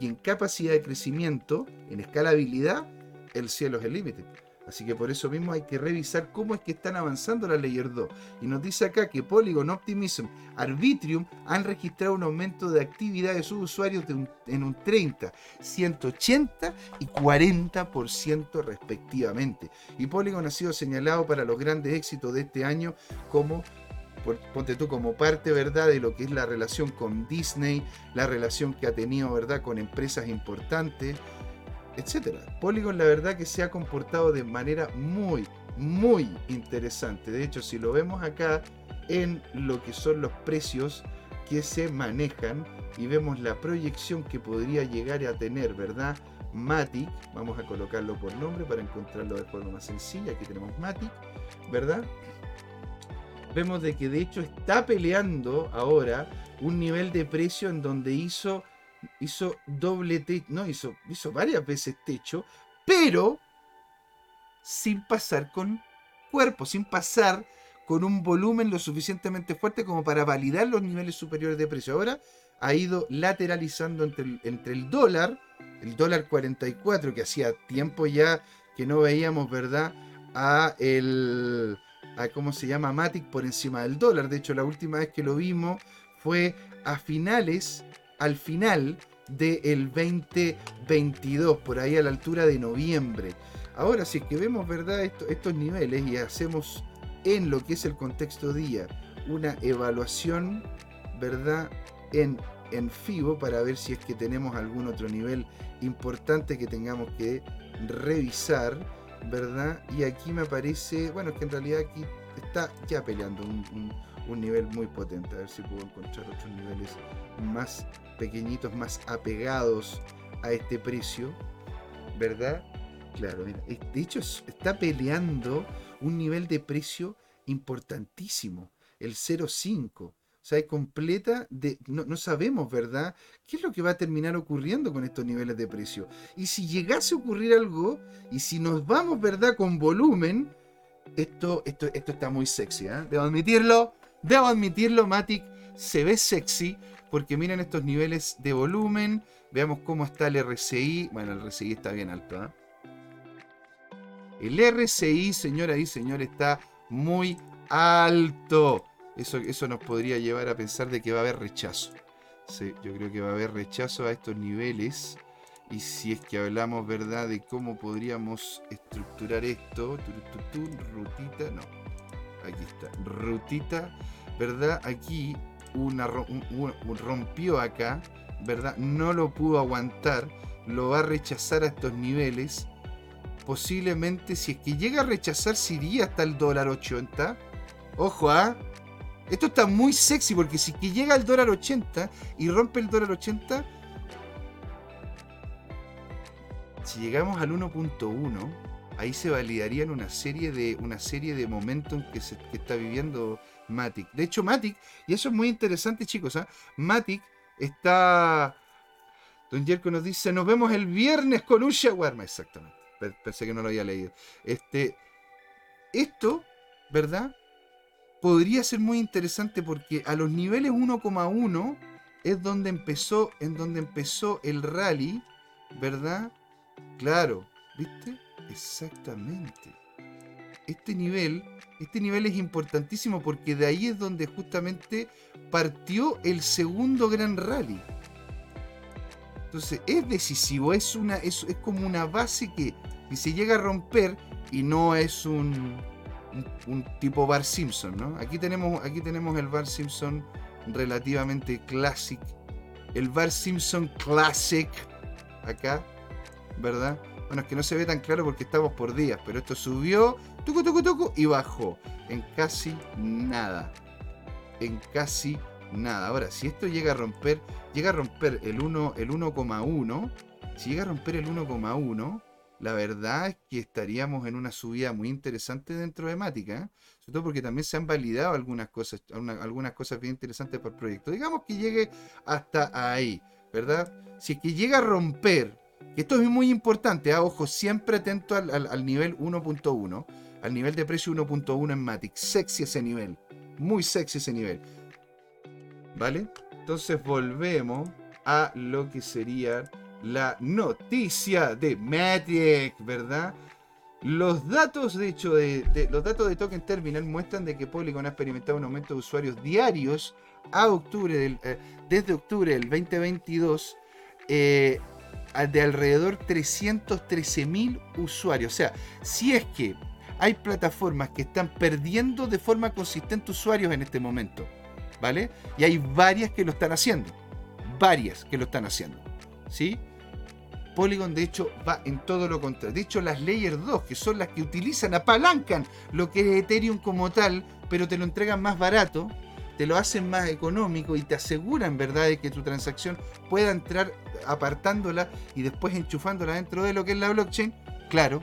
Speaker 1: y en capacidad de crecimiento, en escalabilidad, el cielo es el límite. Así que por eso mismo hay que revisar cómo es que están avanzando la Layer 2. Y nos dice acá que Polygon, Optimism, Arbitrium han registrado un aumento de actividad de sus usuarios en un 30, 180 y 40% respectivamente. Y Polygon ha sido señalado para los grandes éxitos de este año como ponte tú como parte, ¿verdad?, de lo que es la relación con Disney, la relación que ha tenido, ¿verdad?, con empresas importantes, etcétera. Polygon la verdad que se ha comportado de manera muy, muy interesante. De hecho, si lo vemos acá en lo que son los precios que se manejan y vemos la proyección que podría llegar a tener, ¿verdad? Matic, vamos a colocarlo por nombre para encontrarlo de forma más sencilla. Aquí tenemos Matic, ¿verdad? Vemos de que de hecho está peleando ahora un nivel de precio en donde hizo hizo doble techo, no, hizo, hizo varias veces techo, pero sin pasar con cuerpo, sin pasar con un volumen lo suficientemente fuerte como para validar los niveles superiores de precio. Ahora ha ido lateralizando entre el, entre el dólar, el dólar 44, que hacía tiempo ya que no veíamos, ¿verdad? A el, a cómo se llama, Matic por encima del dólar. De hecho, la última vez que lo vimos fue a finales al final del 2022, por ahí a la altura de noviembre. Ahora, si es que vemos ¿verdad? estos niveles y hacemos en lo que es el contexto día una evaluación ¿verdad? En, en FIBO para ver si es que tenemos algún otro nivel importante que tengamos que revisar, ¿verdad? Y aquí me aparece, bueno, que en realidad aquí está ya peleando un, un nivel muy potente. A ver si puedo encontrar otros niveles más pequeñitos, más apegados a este precio, ¿verdad? Claro, mira, de hecho está peleando un nivel de precio importantísimo, el 0,5. O sea, es completa de. No, sabemos, ¿verdad? ¿Qué es lo que va a terminar ocurriendo con estos niveles de precio? Y si llegase a ocurrir algo, y si nos vamos, ¿verdad? Con volumen, esto, esto, esto está muy sexy, ¿eh? Debo admitirlo. Debo admitirlo, Matic se ve sexy porque miren estos niveles de volumen. Veamos cómo está el RCI. Bueno, el RCI está bien alto. ¿eh? El RCI, señoras y señores, está muy alto. Eso, eso nos podría llevar a pensar de que va a haber rechazo. Sí, yo creo que va a haber rechazo a estos niveles. Y si es que hablamos, ¿verdad?, de cómo podríamos estructurar esto. Rutita, no. Aquí está. Rutita, ¿verdad? Aquí una, rompió acá, ¿verdad? No lo pudo aguantar, lo va a rechazar a estos niveles. Posiblemente, si es que llega a rechazar, si iría hasta el dólar 80. Ojo, ¿ah? Esto está muy sexy porque si que llega al dólar 80 y rompe el dólar 80, si llegamos al 1.1, ahí se validarían una serie de, una serie de momentos que, se, que está viviendo Matic. De hecho, Matic, y eso es muy interesante, chicos, ¿ah? Matic está. Don Jerko nos dice: Nos vemos el viernes con un shawarma. Exactamente. Pensé que no lo había leído. Este. Esto, ¿verdad? Podría ser muy interesante porque a los niveles 1,1 es donde empezó, en donde empezó el rally, ¿verdad? Claro, ¿viste? Exactamente. Este nivel este nivel es importantísimo porque de ahí es donde justamente partió el segundo gran rally. Entonces es decisivo, es, una, es, como una base que si se llega a romper y no es un, un, tipo Bar Simpson, ¿no? Aquí tenemos, aquí tenemos el Bar Simpson relativamente classic. El Bar Simpson Classic, acá, ¿verdad? Bueno, es que no se ve tan claro porque estamos por días, pero esto subió, tucu, tucu, tucu, y bajó. En casi nada. En casi nada. Ahora, si esto llega a romper, llega a romper el 1, el 1,1, si llega a romper el 1,1, la verdad es que estaríamos en una subida muy interesante dentro de Mática, sobre todo porque también se han validado algunas cosas, algunas cosas bien interesantes para el proyecto. Digamos que llegue hasta ahí, ¿verdad? Si es que llega a romper, esto es muy importante, ¿ah? ojo, siempre atento al, al nivel 1.1, al nivel de precio 1.1 en Matic, sexy ese nivel, muy sexy ese nivel. ¿Vale? Entonces volvemos a lo que sería la noticia de Matic, ¿verdad? Los datos, de hecho, de, los datos de Token Terminal muestran de que Polygon ha experimentado un aumento de usuarios diarios a octubre del, eh, desde octubre del 2022 eh, de alrededor 313 mil usuarios. O sea, si es que hay plataformas que están perdiendo de forma consistente usuarios en este momento, ¿vale? Y hay varias que lo están haciendo, varias que lo están haciendo, ¿sí? Polygon de hecho va en todo lo contrario. De hecho las Layer 2, que son las que utilizan, apalancan lo que es Ethereum como tal, pero te lo entregan más barato, te lo hacen más económico y te aseguran, ¿verdad?, de que tu transacción pueda entrar apartándola y después enchufándola dentro de lo que es la blockchain. Claro,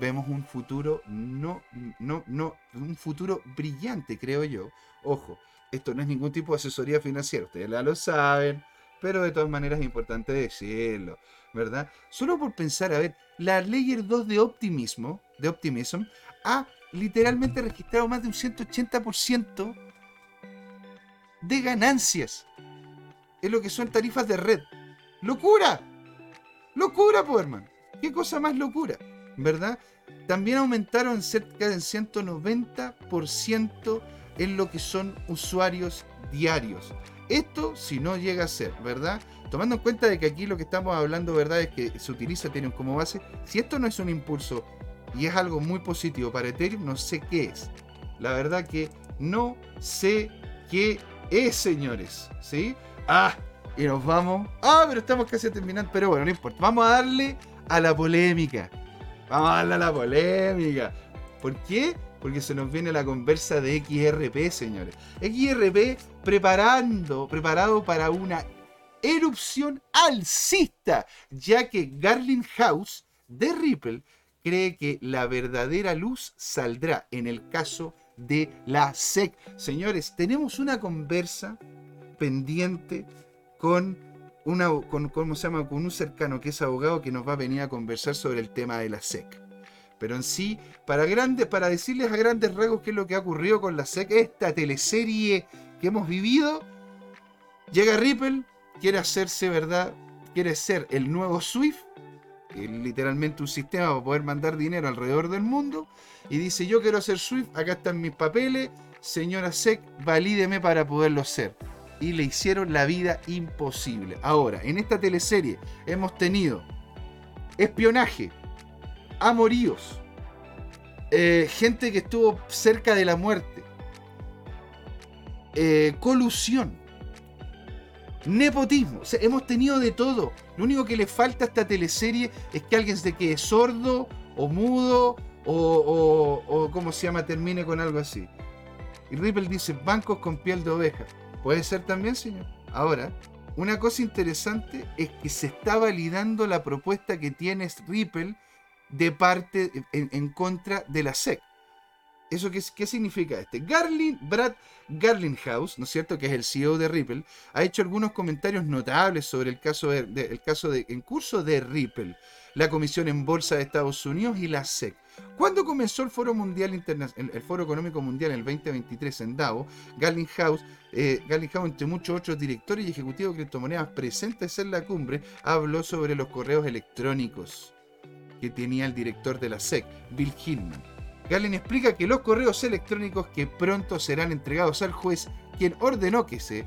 Speaker 1: vemos un futuro no, no, no, un futuro brillante, creo yo. Ojo, esto no es ningún tipo de asesoría financiera, ustedes ya lo saben, pero de todas maneras es importante decirlo. ¿verdad? Solo por pensar, a ver, la Layer 2 de Optimismo, de Optimism, ha literalmente registrado más de un 180% de ganancias en lo que son tarifas de red. ¡Locura! ¡Locura, Powerman! ¿Qué cosa más locura? ¿Verdad? También aumentaron cerca del 190% en lo que son usuarios diarios. Esto si no llega a ser, ¿verdad? Tomando en cuenta de que aquí lo que estamos hablando, ¿verdad? Es que se utiliza Ethereum como base. Si esto no es un impulso y es algo muy positivo para Ethereum, no sé qué es. La verdad que no sé qué es, señores. ¿Sí? Ah, y nos vamos. Ah, pero estamos casi terminando. Pero bueno, no importa. Vamos a darle a la polémica. Vamos a darle a la polémica. ¿Por qué? porque se nos viene la conversa de XRP, señores. XRP preparando, preparado para una erupción alcista, ya que Garlin House de Ripple cree que la verdadera luz saldrá en el caso la SEC. Señores, tenemos una conversa pendiente con una con, ¿cómo se llama? con un cercano que es abogado que nos va a venir a conversar sobre el tema de la SEC. Pero en sí, para, grandes, para decirles a grandes rasgos qué es lo que ha ocurrido con la SEC, esta teleserie que hemos vivido, llega Ripple, quiere hacerse, ¿verdad? Quiere ser el nuevo SWIFT, literalmente un sistema para poder mandar dinero alrededor del mundo, y dice, yo quiero hacer SWIFT, acá están mis papeles, señora SEC, valídeme para poderlo hacer. Y le hicieron la vida imposible. Ahora, en esta teleserie hemos tenido espionaje, amoríos, eh, gente que estuvo cerca de la muerte, eh, colusión, nepotismo. hemos tenido de todo. Lo único que le falta a esta teleserie es que alguien se quede sordo o mudo o, o, ¿cómo se llama? Termine con algo así. Y Ripple dice, bancos con piel de oveja. Puede ser también, señor. Ahora, una cosa interesante es que se está validando la propuesta que tiene Ripple de parte en, contra de la SEC. ¿Eso qué, significa este? Garlin, Brad Garlinghouse, ¿no es cierto?, que es el CEO de Ripple, ha hecho algunos comentarios notables sobre el caso, de, caso de, en curso de Ripple, la Comisión en Bolsa de Estados Unidos y la SEC. Cuando comenzó el Foro Mundial el Foro Económico Mundial en el 2023 en Davos, Garlinghouse, eh, Garlinghouse, entre muchos otros directores y ejecutivos de criptomonedas presentes en la cumbre, habló sobre los correos electrónicos que tenía el director de la SEC, Bill Hillman. Galen explica que los correos electrónicos que pronto serán entregados al juez, quien ordenó que se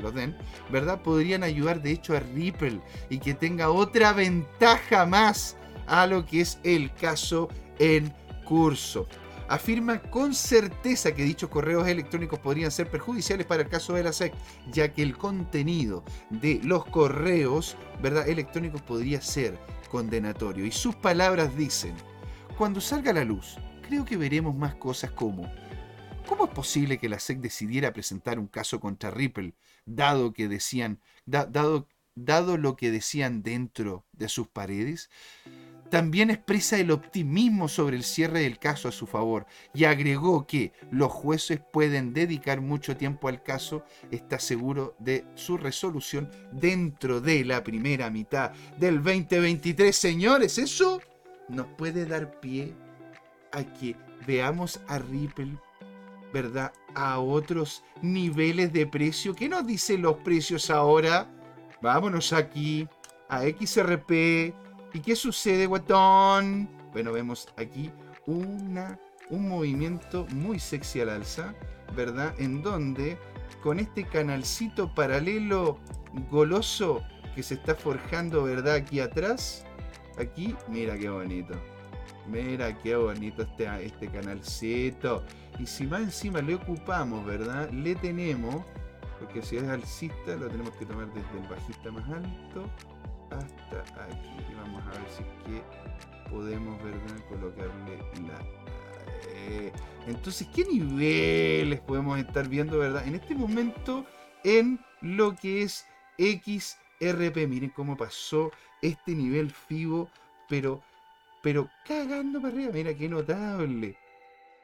Speaker 1: los den, ¿verdad? Podrían ayudar de hecho a Ripple y que tenga otra ventaja más a lo que es el caso en curso. Afirma con certeza que dichos correos electrónicos podrían ser perjudiciales para el caso de la SEC, ya que el contenido de los correos electrónicos podría ser condenatorio. Y sus palabras dicen, cuando salga la luz, creo que veremos más cosas como, ¿cómo es posible que la SEC decidiera presentar un caso contra Ripple, dado que decían, dado, dado lo que decían dentro de sus paredes? también expresa el optimismo sobre el cierre del caso a su favor y agregó que los jueces pueden dedicar mucho tiempo al caso, está seguro de su resolución dentro de la primera mitad del 2023. Señores, eso nos puede dar pie a que veamos a Ripple, ¿verdad? A otros niveles de precio. ¿Qué nos dicen los precios ahora? Vámonos aquí a XRP ¿Y qué sucede, guatón? Bueno, vemos aquí una, un movimiento muy sexy al alza, ¿verdad? En donde con este canalcito paralelo goloso que se está forjando, ¿verdad? Aquí atrás. Aquí, mira qué bonito. Mira qué bonito este, este canalcito. Y si más encima le ocupamos, ¿verdad? Le tenemos, porque si es alcista lo tenemos que tomar desde el bajista más alto hasta aquí. Y vamos a ver si es que podemos, ¿verdad? Colocarle la... Eh, entonces, ¿qué niveles podemos estar viendo, verdad? En este momento, en lo que es XRP. Miren cómo pasó este nivel FIBO, pero, pero cagando para arriba. Mira qué notable.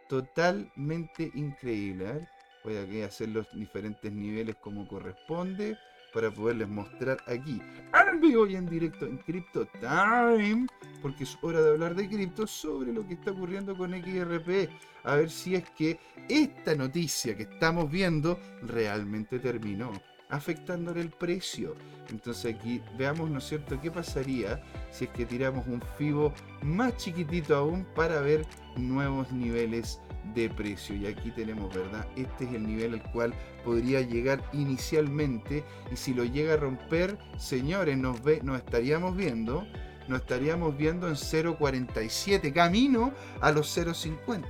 Speaker 1: Totalmente increíble. Voy a hacer los diferentes niveles como corresponde para poderles mostrar aquí al vivo y en directo en Crypto Time, porque es hora de hablar de cripto sobre lo que está ocurriendo con XRP. A ver si es que esta noticia que estamos viendo realmente terminó afectándole el precio. Entonces aquí veamos, ¿no es cierto?, qué pasaría si es que tiramos un FIBO más chiquitito aún para ver nuevos niveles de precio. Y aquí tenemos, ¿verdad? Este es el nivel al cual podría llegar inicialmente. Y si lo llega a romper, señores, nos, ve, nos estaríamos viendo. Nos estaríamos viendo en 0.47, camino a los 0.50.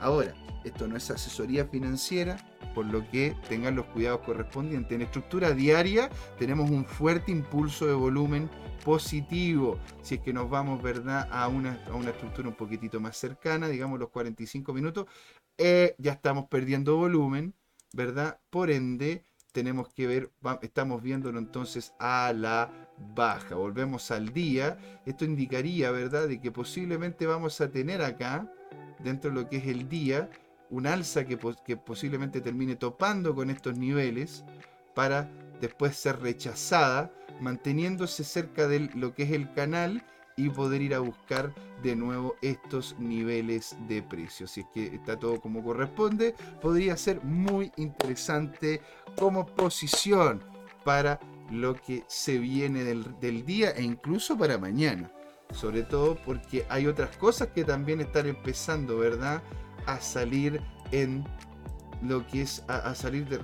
Speaker 1: Ahora, esto no es asesoría financiera, por lo que tengan los cuidados correspondientes. En estructura diaria tenemos un fuerte impulso de volumen positivo. Si es que nos vamos, ¿verdad?, a una, a una estructura un poquitito más cercana, digamos los 45 minutos, eh, ya estamos perdiendo volumen, ¿verdad? Por ende, tenemos que ver, estamos viéndolo entonces a la baja. Volvemos al día. Esto indicaría, ¿verdad?, de que posiblemente vamos a tener acá, dentro de lo que es el día, un alza que, posiblemente termine topando con estos niveles para después ser rechazada manteniéndose cerca de lo que es el canal y poder ir a buscar de nuevo estos niveles de precio. Si es que está todo como corresponde, podría ser muy interesante como posición para lo que se viene del, del día e incluso para mañana. Sobre todo porque hay otras cosas que también están empezando, ¿verdad? A salir en lo que es a, salir de,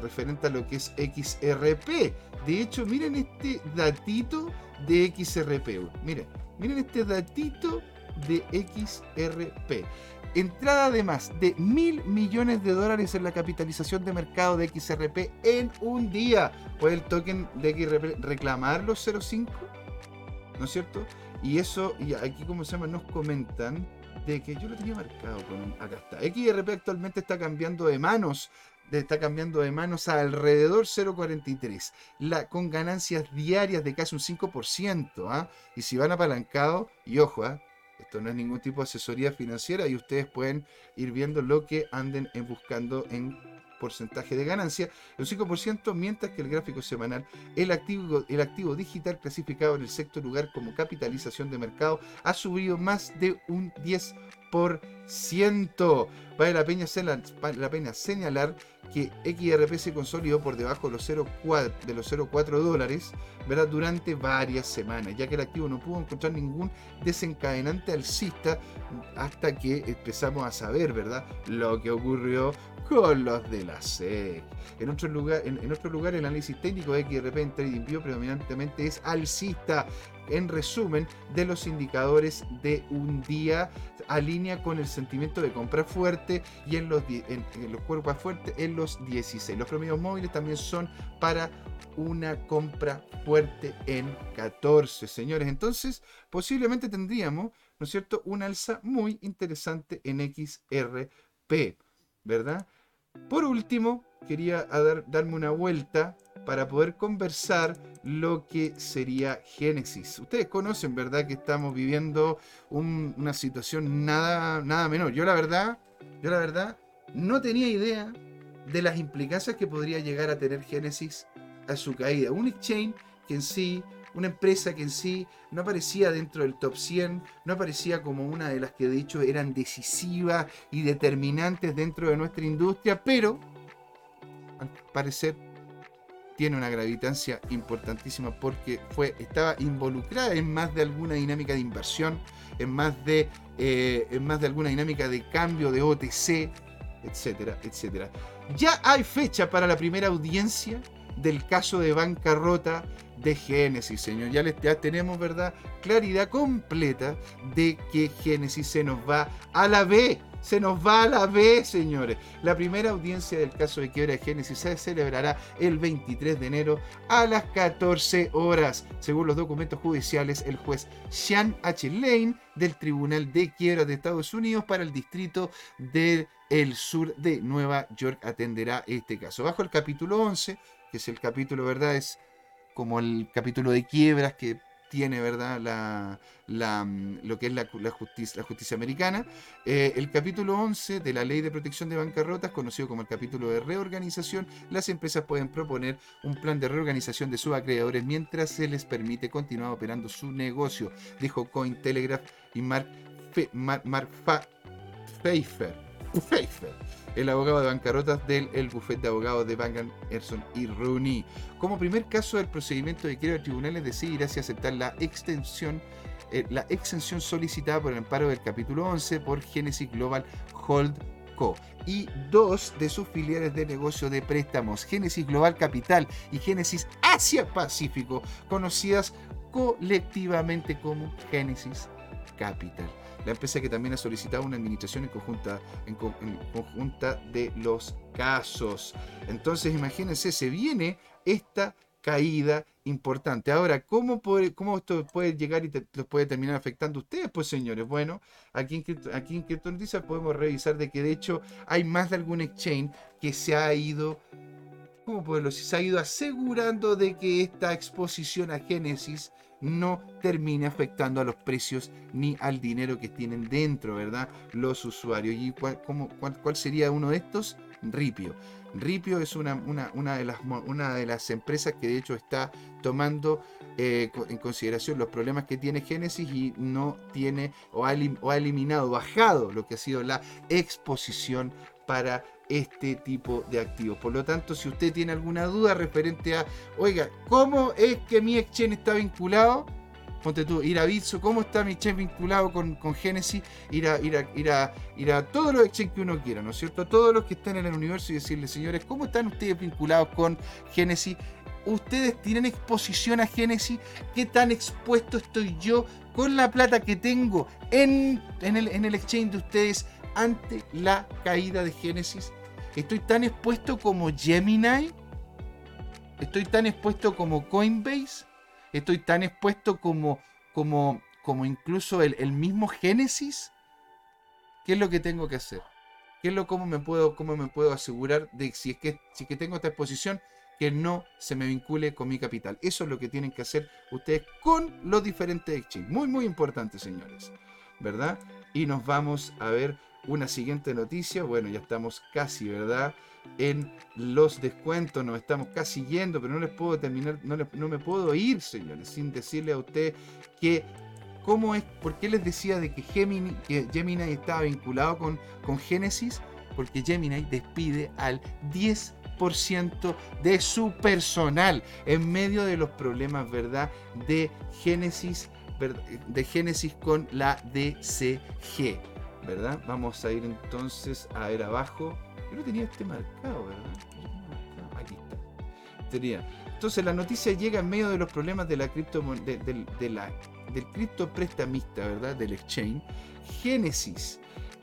Speaker 1: referente a lo que es XRP. De hecho, miren este datito de XRP. Miren, miren este datito de XRP. Entrada de más de mil millones de dólares en la capitalización de mercado de XRP en un día. ¿Puede el token de XRP reclamar los 0.5? ¿No es cierto? Y eso, y aquí como se llama, nos comentan de que yo lo tenía marcado con acá está. XRP actualmente está cambiando de manos, está cambiando de manos a alrededor 0.43, la, con ganancias diarias de casi un 5%. ¿ah? Y si van apalancados, y ojo, ¿ah? esto no es ningún tipo de asesoría financiera y ustedes pueden ir viendo lo que anden buscando en porcentaje de ganancia, el 5%, mientras que el gráfico semanal, el activo, el activo digital clasificado en el sexto lugar como capitalización de mercado, ha subido más de un 10%. Vale la pena, la pena señalar que XRP se consolidó por debajo de los 0,4 dólares ¿verdad? durante varias semanas, ya que el activo no pudo encontrar ningún desencadenante alcista hasta que empezamos a saber ¿verdad? lo que ocurrió con los de la SEC. En otro lugar, en, otro lugar el análisis técnico de XRP en TradingView predominantemente es alcista. En resumen, de los indicadores de un día alinea con el sentimiento de compra fuerte y en los, en, los cuerpos fuertes en los 16. Los promedios móviles también son para una compra fuerte en 14, señores. Entonces, posiblemente tendríamos, ¿no es cierto?, un alza muy interesante en XRP, ¿verdad? Por último, quería dar, darme una vuelta para poder conversar lo que sería Génesis. Ustedes conocen, ¿verdad? Que estamos viviendo una situación nada, nada menor. Yo la verdad, yo la verdad, no tenía idea de las implicancias que podría llegar a tener Génesis a su caída. Un exchange que en sí, una empresa que en sí no aparecía dentro del top 100, no aparecía como una de las que de hecho eran decisivas y determinantes dentro de nuestra industria, pero al parecer tiene una gravitancia importantísima porque fue, estaba involucrada en más de alguna dinámica de inversión, en más de, eh, en más de alguna dinámica de cambio de OTC, etcétera, etcétera. Ya hay fecha para la primera audiencia del caso de bancarrota de Génesis, señor. Ya, tenemos, ¿verdad? Claridad completa de que Génesis se nos va a la B. Se nos va a la B, señores. La primera audiencia del caso de quiebra de Génesis se celebrará el 23 de enero a las 14 horas. Según los documentos judiciales, el juez Sean H. Lane del Tribunal de Quiebra de Estados Unidos para el distrito del sur de Nueva York atenderá este caso. Bajo el capítulo 11, que es el capítulo, ¿verdad? Es como el capítulo de quiebras que tiene, ¿verdad? La, mm, lo que es la, justicia, americana. Eh, el capítulo 11 de la Ley de Protección de Bancarrotas, conocido como el capítulo de reorganización, las empresas pueden proponer un plan de reorganización de sus acreedores mientras se les permite continuar operando su negocio, dijo Cointelegraph y Mark, Mark, Pfeiffer el abogado de bancarrotas del el bufete de abogados de Bangan, Erson y Rooney. Como primer caso del procedimiento de quiebra, tribunales decidirá si aceptar la extensión eh, la exención solicitada por el amparo del capítulo 11 por Genesis Global Hold Co. y dos de sus filiales de negocio de préstamos, Genesis Global Capital y Genesis Asia Pacífico, conocidas colectivamente como Genesis Capital la empresa que también ha solicitado una administración en conjunta, en, conjunta de los casos. Entonces, imagínense, se viene esta caída importante. Ahora, ¿cómo, cómo esto puede llegar y los puede terminar afectando a ustedes? Pues señores, bueno, aquí en, aquí en Crypto Noticias podemos revisar de que de hecho hay más de algún exchange que se ha ido, ¿cómo decir? Se ha ido asegurando de que esta exposición a Génesis no termine afectando a los precios ni al dinero que tienen dentro, ¿verdad? Los usuarios. ¿Y cuál, sería uno de estos? Ripio. Ripio es una, una, de las, una, de las, empresas que de hecho está tomando eh, en consideración los problemas que tiene Genesis y no tiene o ha, o ha eliminado, bajado lo que ha sido la exposición para este tipo de activos. Por lo tanto, si usted tiene alguna duda referente a, oiga, ¿cómo es que mi exchange está vinculado? Ponte tú, ir a Bitso, ¿cómo está mi exchange vinculado con, con Genesis? Ir a, ir, a, ir, a, ir a todos los exchanges que uno quiera, ¿no es cierto? Todos los que están en el universo y decirle, señores, ¿cómo están ustedes vinculados con Genesis? ¿Ustedes tienen exposición a Genesis? ¿Qué tan expuesto estoy yo con la plata que tengo en, en el exchange de ustedes ante la caída de Génesis? ¿Estoy tan expuesto como Gemini? ¿Estoy tan expuesto como Coinbase? ¿Estoy tan expuesto como, como, como incluso el, mismo Génesis? ¿Qué es lo que tengo que hacer? ¿Qué es lo cómo me puedo, cómo me puedo asegurar de si es que si que tengo esta exposición que no se me vincule con mi capital? Eso es lo que tienen que hacer ustedes con los diferentes exchanges. Muy muy importante, señores. ¿Verdad? Y nos vamos a ver una siguiente noticia. Bueno, ya estamos casi, ¿verdad? En los descuentos, nos estamos casi yendo, pero no les puedo terminar, no, no me puedo ir, señores, sin decirle a usted que cómo es, por qué les decía de que Gemini, que Gemini estaba vinculado con, con Genesis, porque Gemini despide al 10% de su personal en medio de los problemas, ¿verdad? De Genesis, de Genesis con la DCG. Vamos a ir entonces a ver abajo. Yo no tenía este marcado, ¿verdad? Aquí está. Tenía. Entonces la noticia llega en medio de los problemas de la cripto, de, la, del cripto prestamista, ¿verdad? Del exchange. Génesis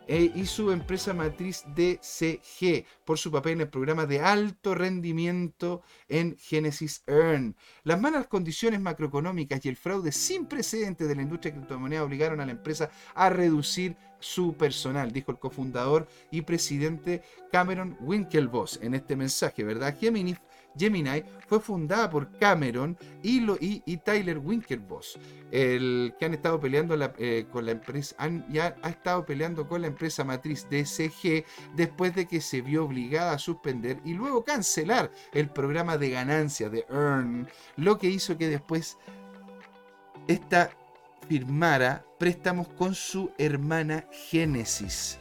Speaker 1: e, y su empresa matriz DCG por su papel en el programa de alto rendimiento en Genesis Earn. Las malas condiciones macroeconómicas y el fraude sin precedentes de la industria de obligaron a la empresa a reducir su personal, dijo el cofundador y presidente Cameron Winklevoss en este mensaje, ¿verdad? Gemini Gemini fue fundada por Cameron y, y, Tyler Winklevoss, el que han estado peleando eh, con la empresa, ya ha estado peleando con la empresa matriz DCG después de que se vio obligada a suspender y luego cancelar el programa de ganancia de Earn, lo que hizo que después esta firmara préstamos con su hermana Genesis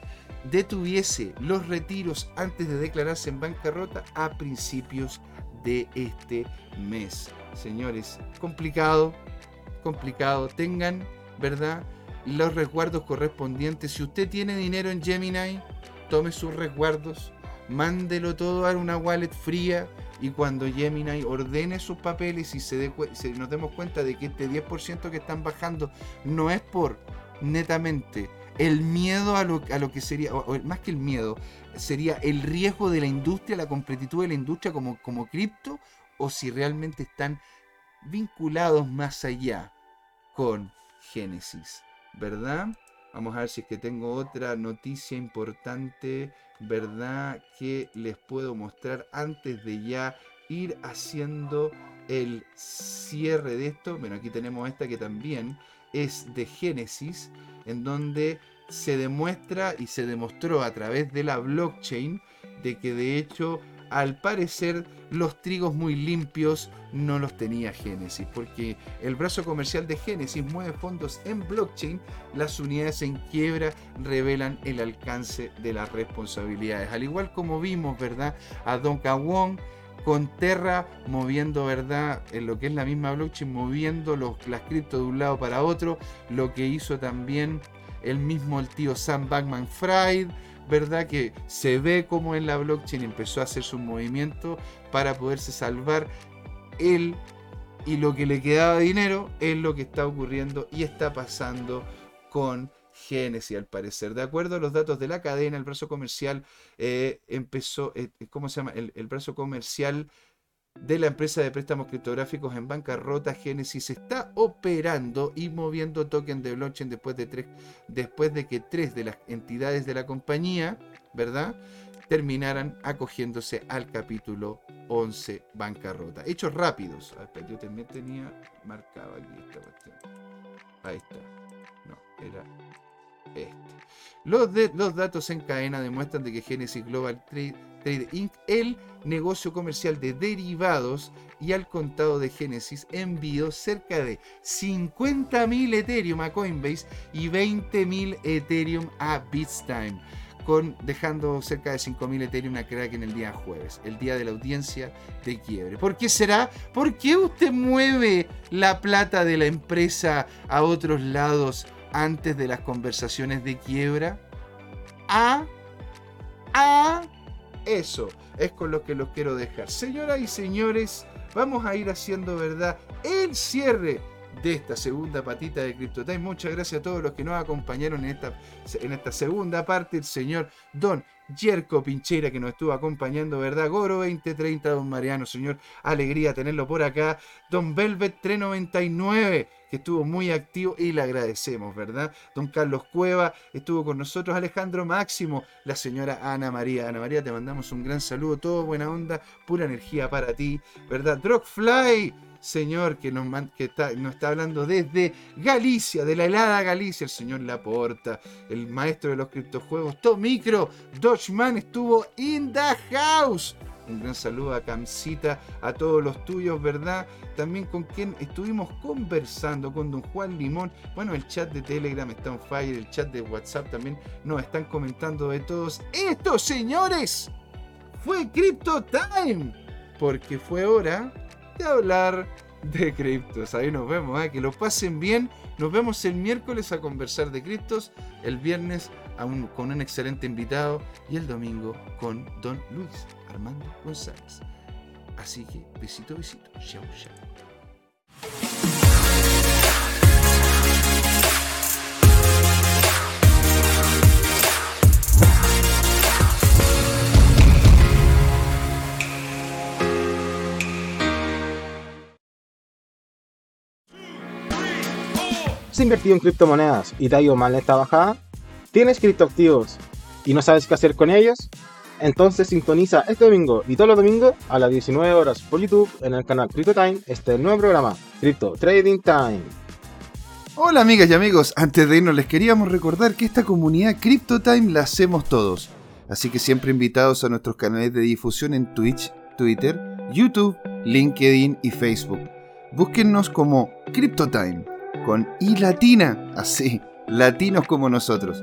Speaker 1: detuviese los retiros antes de declararse en bancarrota a principios de este mes. Señores, complicado, complicado. Tengan, ¿verdad? Los resguardos correspondientes. Si usted tiene dinero en Gemini, tome sus resguardos, mándelo todo a una wallet fría y cuando Gemini ordene sus papeles y se, se nos demos cuenta de que este 10% que están bajando no es por netamente el miedo a lo, a lo que sería, o, más que el miedo, sería el riesgo de la industria, la completitud de la industria como, como cripto, o si realmente están vinculados más allá con Génesis, ¿verdad? Vamos a ver si es que tengo otra noticia importante, ¿verdad? Que les puedo mostrar antes de ya ir haciendo el cierre de esto. Bueno, aquí tenemos esta que también es de Génesis, en donde se demuestra y se demostró a través de la blockchain de que de hecho al parecer los trigos muy limpios no los tenía Genesis, porque el brazo comercial de Genesis mueve fondos en blockchain, las unidades en quiebra revelan el alcance de las responsabilidades. Al igual como vimos, ¿verdad? A Don Wong con Terra moviendo, ¿verdad? En lo que es la misma blockchain, moviendo los, las cripto de un lado para otro, lo que hizo también el mismo el tío Sam Bankman Fried, ¿verdad? Que se ve como en la blockchain empezó a hacer su movimiento para poderse salvar él y lo que le quedaba de dinero es lo que está ocurriendo y está pasando con Genesis al parecer. De acuerdo a los datos de la cadena, el brazo comercial eh, empezó, eh, ¿cómo se llama? El, brazo comercial de la empresa de préstamos criptográficos en bancarrota, Genesis está operando y moviendo token de blockchain después de, tres, después de que tres de las entidades de la compañía, ¿verdad? terminaran acogiéndose al capítulo 11 bancarrota. Hechos rápidos. yo también tenía marcado aquí esta cuestión. Ahí está. No, era este. Los, datos en cadena demuestran de que Genesis Global Trade, Inc., el negocio comercial de derivados y al contado de Genesis envió cerca de 50.000 Ethereum a Coinbase y 20.000 Ethereum a Bitstime, con, dejando cerca de 5.000 Ethereum a Kraken el día jueves, el día de la audiencia de quiebre. ¿Por qué será? ¿Por qué usted mueve la plata de la empresa a otros lados antes de las conversaciones de quiebra? A, a eso es con lo que los quiero dejar. Señoras y señores, vamos a ir haciendo verdad el cierre de esta segunda patita de CryptoTime. Muchas gracias a todos los que nos acompañaron en esta, en esta segunda parte. El señor Don Jerko Pinchera que nos estuvo acompañando, ¿verdad? Goro 2030, Don Mariano, señor. Alegría tenerlo por acá. Don Velvet 399 que estuvo muy activo y le agradecemos, ¿verdad? Don Carlos Cueva estuvo con nosotros, Alejandro Máximo, la señora Ana María. Ana María, te mandamos un gran saludo, todo buena onda, pura energía para ti, ¿verdad? Drogfly, señor que nos, está hablando desde Galicia, de la helada Galicia, el señor Laporta, el maestro de los criptojuegos, Tomicro, Dodgeman estuvo in the house. Un gran saludo a Camcita, a todos los tuyos, ¿verdad? También con quien estuvimos conversando, con don Juan Limón. Bueno, el chat de Telegram está on fire, el chat de WhatsApp también nos están comentando de todos. Esto, señores, fue Crypto Time, porque fue hora de hablar de criptos. Ahí nos vemos, ¿eh? que lo pasen bien. Nos vemos el miércoles a conversar de criptos, el viernes con un excelente invitado y el domingo con Don Luis. Armando González. Así que besito, besito. Chau, chau.
Speaker 2: ¿Has invertido en criptomonedas y te ha ido mal esta bajada? ¿Tienes criptoactivos y no sabes qué hacer con ellos? Entonces sintoniza este domingo y todos los domingos a las 19 horas por YouTube en el canal Crypto Time este nuevo programa, Crypto Trading Time.
Speaker 1: Hola amigas y amigos, antes de irnos les queríamos recordar que esta comunidad Crypto Time la hacemos todos. Así que siempre invitados a nuestros canales de difusión en Twitch, Twitter, YouTube, LinkedIn y Facebook. Búsquennos como CryptoTime, con I latina, así, latinos como nosotros.